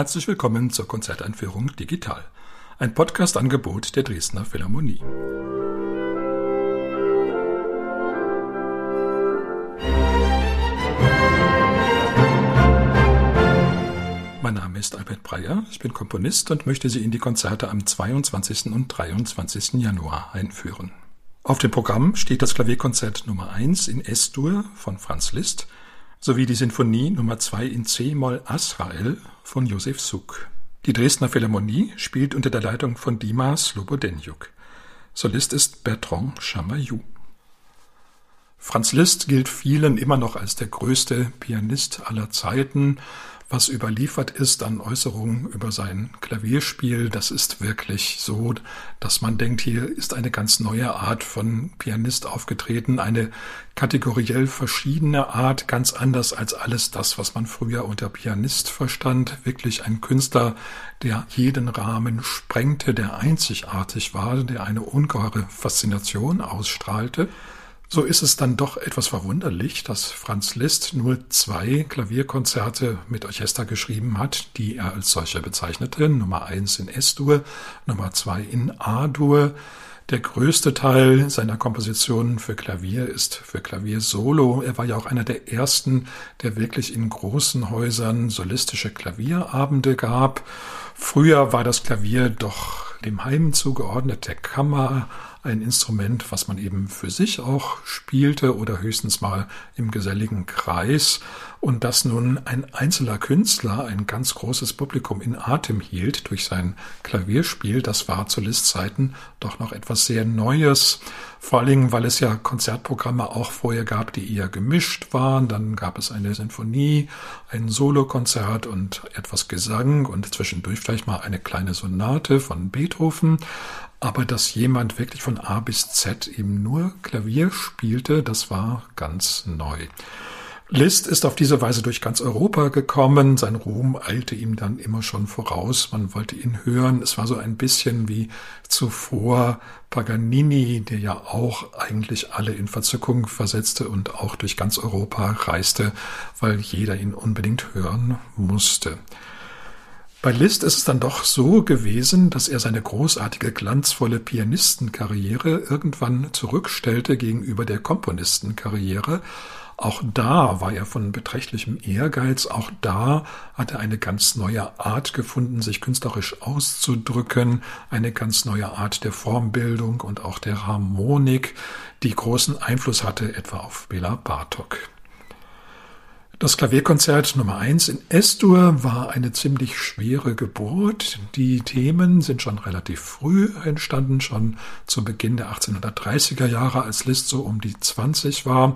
Herzlich willkommen zur Konzerteinführung Digital, ein Podcast-Angebot der Dresdner Philharmonie. Mein Name ist Albert Breyer, ich bin Komponist und möchte Sie in die Konzerte am 22. und 23. Januar einführen. Auf dem Programm steht das Klavierkonzert Nummer 1 in S-Dur von Franz Liszt sowie die Sinfonie Nummer 2 in C-Moll Asrael von Josef Suk. Die Dresdner Philharmonie spielt unter der Leitung von Dima Slobodenjuk. Solist ist Bertrand Chamayou. Franz Liszt gilt vielen immer noch als der größte Pianist aller Zeiten was überliefert ist an Äußerungen über sein Klavierspiel, das ist wirklich so, dass man denkt, hier ist eine ganz neue Art von Pianist aufgetreten, eine kategoriell verschiedene Art, ganz anders als alles das, was man früher unter Pianist verstand. Wirklich ein Künstler, der jeden Rahmen sprengte, der einzigartig war, der eine ungeheure Faszination ausstrahlte. So ist es dann doch etwas verwunderlich, dass Franz Liszt nur zwei Klavierkonzerte mit Orchester geschrieben hat, die er als solche bezeichnete. Nummer eins in S-Dur, Nummer zwei in A-Dur. Der größte Teil seiner Kompositionen für Klavier ist für Klavier Solo. Er war ja auch einer der ersten, der wirklich in großen Häusern solistische Klavierabende gab. Früher war das Klavier doch dem Heim zugeordnet, der Kammer ein Instrument, was man eben für sich auch spielte oder höchstens mal im geselligen Kreis und dass nun ein einzelner Künstler ein ganz großes Publikum in Atem hielt durch sein Klavierspiel, das war zu Listzeiten doch noch etwas sehr Neues. Vor allen Dingen, weil es ja Konzertprogramme auch vorher gab, die eher gemischt waren. Dann gab es eine Sinfonie, ein Solokonzert und etwas Gesang und zwischendurch vielleicht mal eine kleine Sonate von Beethoven. Aber dass jemand wirklich von A bis Z eben nur Klavier spielte, das war ganz neu. Liszt ist auf diese Weise durch ganz Europa gekommen. Sein Ruhm eilte ihm dann immer schon voraus. Man wollte ihn hören. Es war so ein bisschen wie zuvor Paganini, der ja auch eigentlich alle in Verzückung versetzte und auch durch ganz Europa reiste, weil jeder ihn unbedingt hören musste. Bei Liszt ist es dann doch so gewesen, dass er seine großartige, glanzvolle Pianistenkarriere irgendwann zurückstellte gegenüber der Komponistenkarriere. Auch da war er von beträchtlichem Ehrgeiz, auch da hat er eine ganz neue Art gefunden, sich künstlerisch auszudrücken, eine ganz neue Art der Formbildung und auch der Harmonik, die großen Einfluss hatte etwa auf Bela Bartok. Das Klavierkonzert Nummer 1 in S-Dur war eine ziemlich schwere Geburt. Die Themen sind schon relativ früh entstanden, schon zu Beginn der 1830er Jahre, als Liszt so um die 20 war.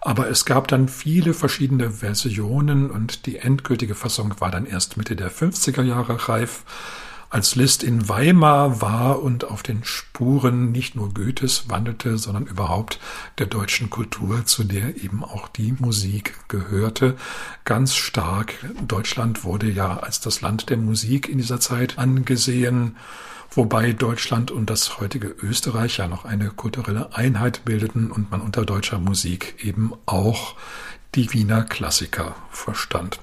Aber es gab dann viele verschiedene Versionen und die endgültige Fassung war dann erst Mitte der 50er Jahre reif als Liszt in Weimar war und auf den Spuren nicht nur Goethes wandelte, sondern überhaupt der deutschen Kultur, zu der eben auch die Musik gehörte, ganz stark. Deutschland wurde ja als das Land der Musik in dieser Zeit angesehen wobei Deutschland und das heutige Österreich ja noch eine kulturelle Einheit bildeten und man unter deutscher Musik eben auch die Wiener Klassiker verstand.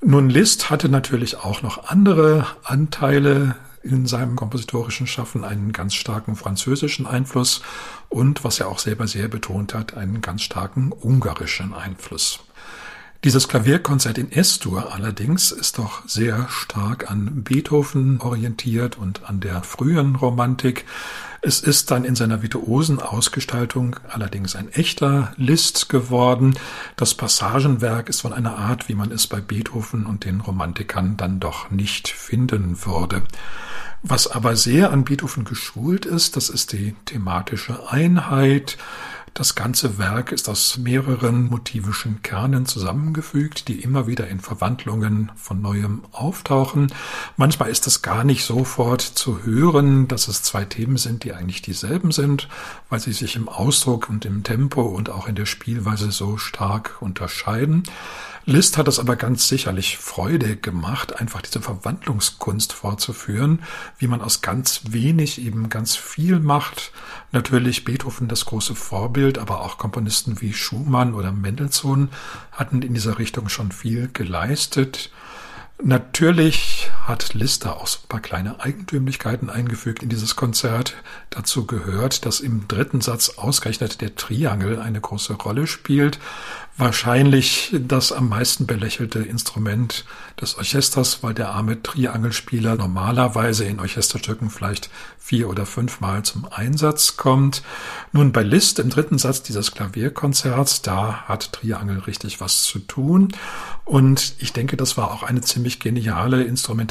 Nun, Liszt hatte natürlich auch noch andere Anteile in seinem kompositorischen Schaffen, einen ganz starken französischen Einfluss und, was er auch selber sehr betont hat, einen ganz starken ungarischen Einfluss. Dieses Klavierkonzert in S-Dur allerdings ist doch sehr stark an Beethoven orientiert und an der frühen Romantik. Es ist dann in seiner virtuosen Ausgestaltung allerdings ein echter List geworden. Das Passagenwerk ist von einer Art, wie man es bei Beethoven und den Romantikern dann doch nicht finden würde. Was aber sehr an Beethoven geschult ist, das ist die thematische Einheit, das ganze Werk ist aus mehreren motivischen Kernen zusammengefügt, die immer wieder in Verwandlungen von neuem auftauchen. Manchmal ist es gar nicht sofort zu hören, dass es zwei Themen sind, die eigentlich dieselben sind, weil sie sich im Ausdruck und im Tempo und auch in der Spielweise so stark unterscheiden. Liszt hat es aber ganz sicherlich Freude gemacht, einfach diese Verwandlungskunst fortzuführen, wie man aus ganz wenig eben ganz viel macht. Natürlich Beethoven das große Vorbild, aber auch Komponisten wie Schumann oder Mendelssohn hatten in dieser Richtung schon viel geleistet. Natürlich hat Lister auch so ein paar kleine Eigentümlichkeiten eingefügt in dieses Konzert. Dazu gehört, dass im dritten Satz ausgerechnet der Triangel eine große Rolle spielt. Wahrscheinlich das am meisten belächelte Instrument des Orchesters, weil der arme Triangelspieler normalerweise in Orchesterstücken vielleicht vier oder fünfmal zum Einsatz kommt. Nun bei Liszt im dritten Satz dieses Klavierkonzerts, da hat Triangel richtig was zu tun. Und ich denke, das war auch eine ziemlich geniale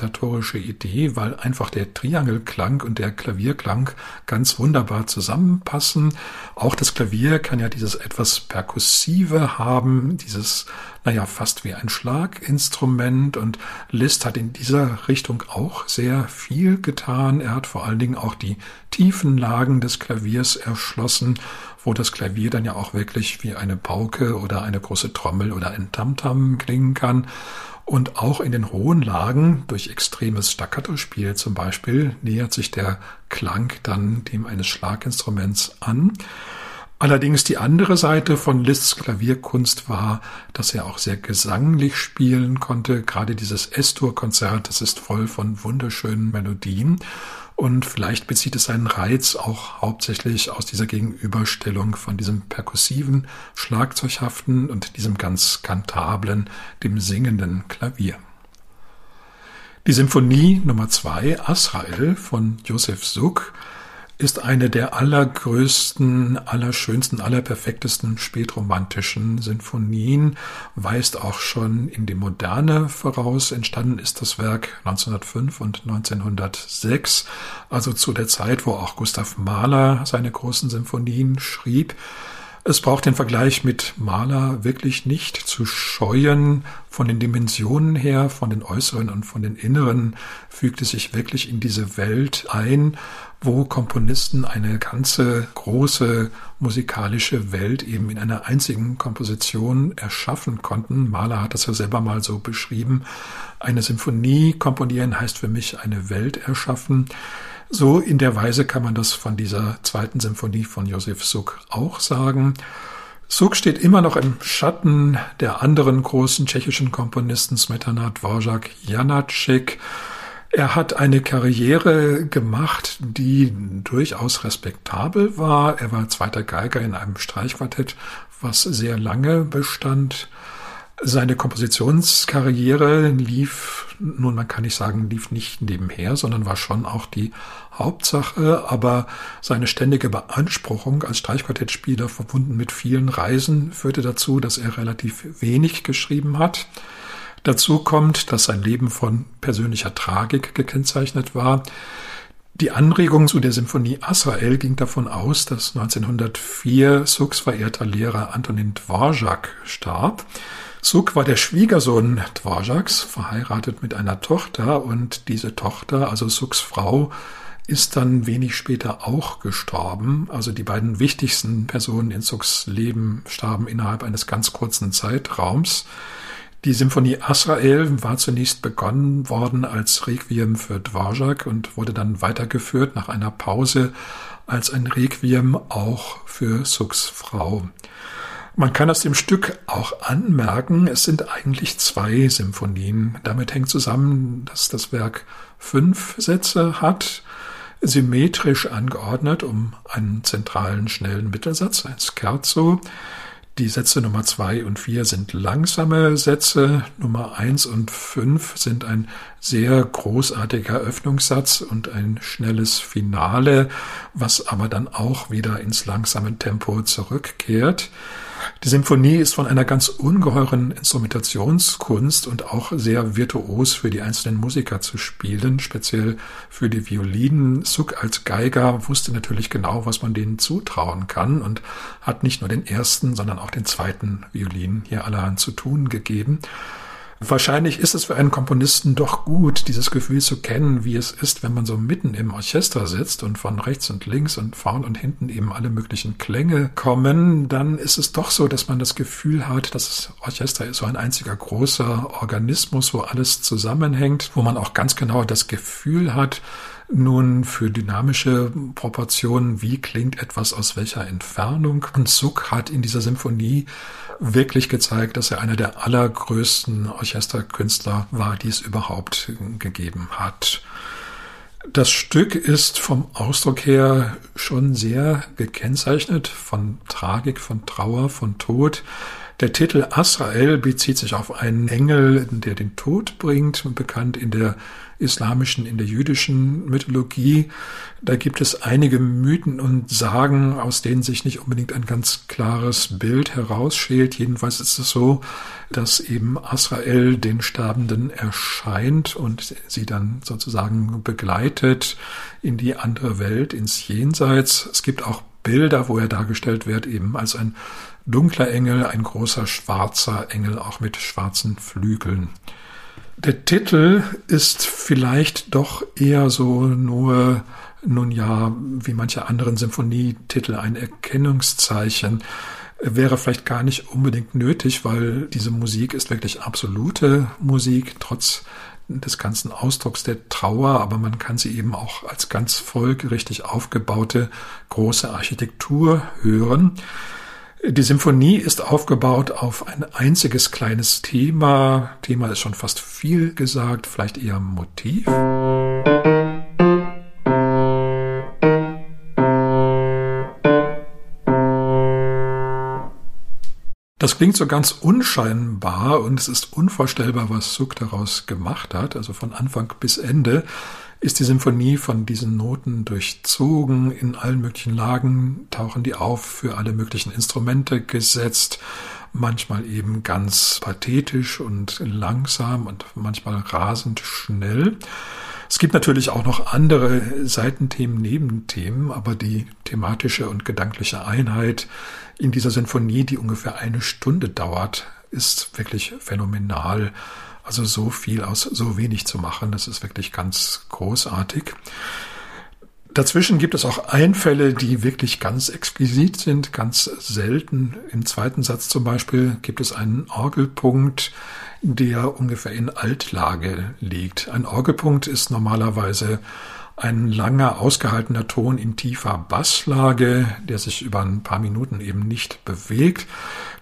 instrumentatorische Idee, weil einfach der Triangelklang und der Klavierklang ganz wunderbar zusammenpassen. Auch das Klavier kann ja dieses etwas perkussive haben, dieses, naja, fast wie ein Schlaginstrument. Und Liszt hat in dieser Richtung auch sehr viel getan. Er hat vor allen Dingen auch die tiefen Lagen des Klaviers erschlossen wo das Klavier dann ja auch wirklich wie eine Pauke oder eine große Trommel oder ein Tamtam klingen kann. Und auch in den hohen Lagen, durch extremes Staccato-Spiel zum Beispiel, nähert sich der Klang dann dem eines Schlaginstruments an. Allerdings die andere Seite von Liszt's Klavierkunst war, dass er auch sehr gesanglich spielen konnte. Gerade dieses S-Dur-Konzert, das ist voll von wunderschönen Melodien. Und vielleicht bezieht es seinen Reiz auch hauptsächlich aus dieser Gegenüberstellung von diesem perkussiven, schlagzeughaften und diesem ganz kantablen, dem singenden Klavier. Die Symphonie Nummer zwei, Asrael von Josef Suk, ist eine der allergrößten, allerschönsten, allerperfektesten spätromantischen Sinfonien, weist auch schon in die Moderne voraus. Entstanden ist das Werk 1905 und 1906, also zu der Zeit, wo auch Gustav Mahler seine großen Sinfonien schrieb. Es braucht den Vergleich mit Mahler wirklich nicht zu scheuen. Von den Dimensionen her, von den äußeren und von den inneren fügt es sich wirklich in diese Welt ein, wo Komponisten eine ganze große musikalische Welt eben in einer einzigen Komposition erschaffen konnten. Mahler hat das ja selber mal so beschrieben. Eine Symphonie komponieren heißt für mich eine Welt erschaffen. So in der Weise kann man das von dieser zweiten Symphonie von Josef Suk auch sagen. Suk steht immer noch im Schatten der anderen großen tschechischen Komponisten Smetana, Dvorak, Janacek. Er hat eine Karriere gemacht, die durchaus respektabel war. Er war zweiter Geiger in einem Streichquartett, was sehr lange bestand. Seine Kompositionskarriere lief, nun man kann nicht sagen, lief nicht nebenher, sondern war schon auch die Hauptsache, aber seine ständige Beanspruchung als Streichquartettspieler verbunden mit vielen Reisen führte dazu, dass er relativ wenig geschrieben hat. Dazu kommt, dass sein Leben von persönlicher Tragik gekennzeichnet war. Die Anregung zu der Symphonie Asrael ging davon aus, dass 1904 Suks verehrter Lehrer Antonin Dvorak starb. Suk war der Schwiegersohn Dvoraks, verheiratet mit einer Tochter und diese Tochter, also Suks Frau, ist dann wenig später auch gestorben. Also die beiden wichtigsten Personen in Suks Leben starben innerhalb eines ganz kurzen Zeitraums. Die Symphonie Asrael war zunächst begonnen worden als Requiem für Dvorak und wurde dann weitergeführt nach einer Pause als ein Requiem auch für Suks Frau. Man kann aus dem Stück auch anmerken, es sind eigentlich zwei Symphonien. Damit hängt zusammen, dass das Werk fünf Sätze hat, symmetrisch angeordnet um einen zentralen schnellen Mittelsatz, ein Scherzo. Die Sätze Nummer zwei und vier sind langsame Sätze. Nummer eins und fünf sind ein sehr großartiger Öffnungssatz und ein schnelles Finale, was aber dann auch wieder ins langsame Tempo zurückkehrt. Die Symphonie ist von einer ganz ungeheuren Instrumentationskunst und auch sehr virtuos für die einzelnen Musiker zu spielen, speziell für die Violinen. Suk als Geiger wusste natürlich genau, was man denen zutrauen kann und hat nicht nur den ersten, sondern auch den zweiten Violin hier allerhand zu tun gegeben. Wahrscheinlich ist es für einen Komponisten doch gut, dieses Gefühl zu kennen, wie es ist, wenn man so mitten im Orchester sitzt und von rechts und links und vorn und hinten eben alle möglichen Klänge kommen. Dann ist es doch so, dass man das Gefühl hat, dass das Orchester ist so ein einziger großer Organismus, wo alles zusammenhängt, wo man auch ganz genau das Gefühl hat, Nun für dynamische Proportionen, wie klingt etwas aus welcher Entfernung? Und Zuck hat in dieser Symphonie wirklich gezeigt, dass er einer der allergrößten Orchesterkünstler war, die es überhaupt gegeben hat. Das Stück ist vom Ausdruck her schon sehr gekennzeichnet von Tragik, von Trauer, von Tod. Der Titel Asrael bezieht sich auf einen Engel, der den Tod bringt, bekannt in der islamischen, in der jüdischen Mythologie. Da gibt es einige Mythen und Sagen, aus denen sich nicht unbedingt ein ganz klares Bild herausschält. Jedenfalls ist es so, dass eben Asrael den Sterbenden erscheint und sie dann sozusagen begleitet in die andere Welt, ins Jenseits. Es gibt auch Bilder, wo er dargestellt wird, eben als ein dunkler Engel, ein großer schwarzer Engel, auch mit schwarzen Flügeln. Der Titel ist vielleicht doch eher so nur, nun ja, wie manche anderen Symphonietitel ein Erkennungszeichen. Wäre vielleicht gar nicht unbedingt nötig, weil diese Musik ist wirklich absolute Musik, trotz des ganzen Ausdrucks der Trauer, aber man kann sie eben auch als ganz folgerichtig aufgebaute große Architektur hören. Die Symphonie ist aufgebaut auf ein einziges kleines Thema. Thema ist schon fast viel gesagt, vielleicht eher Motiv. Das klingt so ganz unscheinbar und es ist unvorstellbar, was Suk daraus gemacht hat, also von Anfang bis Ende ist die Symphonie von diesen Noten durchzogen. In allen möglichen Lagen tauchen die auf, für alle möglichen Instrumente gesetzt, manchmal eben ganz pathetisch und langsam und manchmal rasend schnell. Es gibt natürlich auch noch andere Seitenthemen, Nebenthemen, aber die thematische und gedankliche Einheit in dieser Sinfonie, die ungefähr eine Stunde dauert, ist wirklich phänomenal. Also so viel aus so wenig zu machen, das ist wirklich ganz großartig. Dazwischen gibt es auch Einfälle, die wirklich ganz exquisit sind, ganz selten. Im zweiten Satz zum Beispiel gibt es einen Orgelpunkt, der ungefähr in Altlage liegt. Ein Orgelpunkt ist normalerweise ein langer, ausgehaltener Ton in tiefer Basslage, der sich über ein paar Minuten eben nicht bewegt.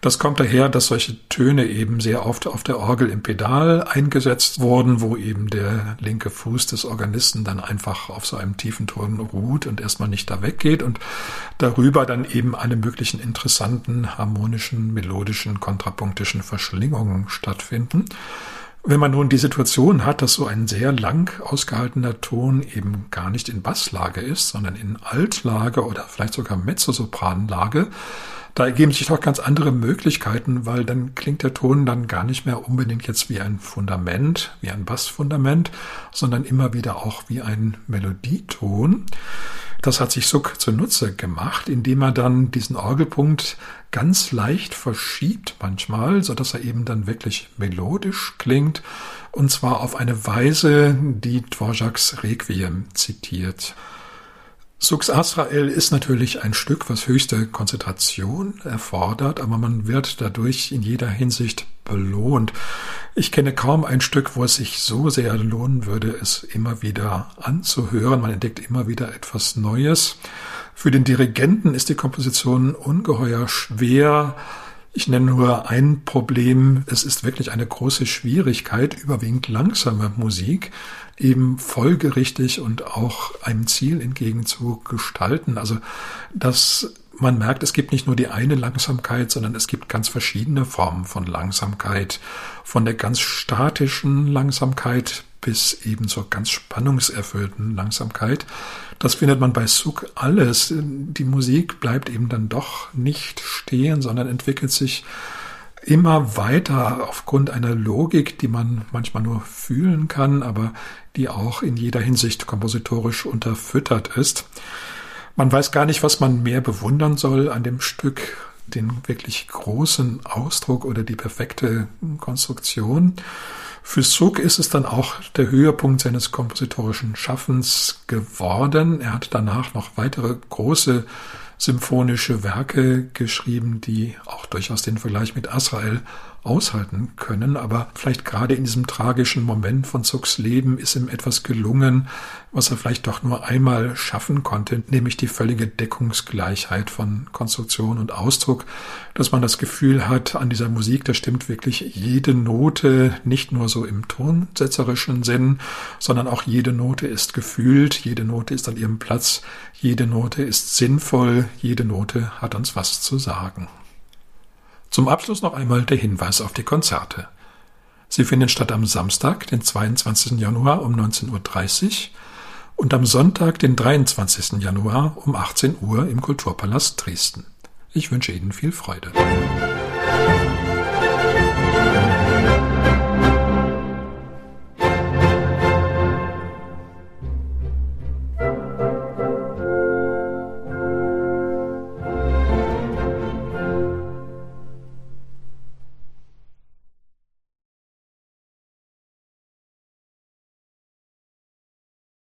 Das kommt daher, dass solche Töne eben sehr oft auf der Orgel im Pedal eingesetzt wurden, wo eben der linke Fuß des Organisten dann einfach auf so einem tiefen Ton ruht und erstmal nicht da weggeht und darüber dann eben alle möglichen interessanten harmonischen, melodischen, kontrapunktischen Verschlingungen stattfinden. Wenn man nun die Situation hat, dass so ein sehr lang ausgehaltener Ton eben gar nicht in Basslage ist, sondern in Altlage oder vielleicht sogar Mezzosopranlage, da ergeben sich doch ganz andere Möglichkeiten, weil dann klingt der Ton dann gar nicht mehr unbedingt jetzt wie ein Fundament, wie ein Bassfundament, sondern immer wieder auch wie ein Melodieton. Das hat sich Suck zunutze gemacht, indem er dann diesen Orgelpunkt ganz leicht verschiebt manchmal, so dass er eben dann wirklich melodisch klingt und zwar auf eine Weise, die Dvorak's Requiem zitiert. Sux Asrael ist natürlich ein Stück, was höchste Konzentration erfordert, aber man wird dadurch in jeder Hinsicht belohnt. Ich kenne kaum ein Stück, wo es sich so sehr lohnen würde, es immer wieder anzuhören. Man entdeckt immer wieder etwas Neues. Für den Dirigenten ist die Komposition ungeheuer schwer. Ich nenne nur ein Problem. Es ist wirklich eine große Schwierigkeit, überwiegend langsame Musik eben folgerichtig und auch einem Ziel entgegen zu gestalten. Also, dass man merkt, es gibt nicht nur die eine Langsamkeit, sondern es gibt ganz verschiedene Formen von Langsamkeit. Von der ganz statischen Langsamkeit bis eben zur ganz spannungserfüllten Langsamkeit. Das findet man bei Suk alles. Die Musik bleibt eben dann doch nicht stehen, sondern entwickelt sich immer weiter aufgrund einer Logik, die man manchmal nur fühlen kann, aber die auch in jeder Hinsicht kompositorisch unterfüttert ist. Man weiß gar nicht, was man mehr bewundern soll an dem Stück, den wirklich großen Ausdruck oder die perfekte Konstruktion. Für Suk ist es dann auch der Höhepunkt seines kompositorischen Schaffens geworden. Er hat danach noch weitere große symphonische Werke geschrieben, die auch durchaus den Vergleich mit Azrael aushalten können. Aber vielleicht gerade in diesem tragischen Moment von Zucks Leben ist ihm etwas gelungen, was er vielleicht doch nur einmal schaffen konnte, nämlich die völlige Deckungsgleichheit von Konstruktion und Ausdruck, dass man das Gefühl hat, an dieser Musik, da stimmt wirklich jede Note, nicht nur so im tonsetzerischen Sinn, sondern auch jede Note ist gefühlt, jede Note ist an ihrem Platz, jede Note ist sinnvoll, jede Note hat uns was zu sagen. Zum Abschluss noch einmal der Hinweis auf die Konzerte. Sie finden statt am Samstag, den 22. Januar um 19.30 Uhr und am Sonntag, den 23. Januar um 18 Uhr im Kulturpalast Dresden. Ich wünsche Ihnen viel Freude.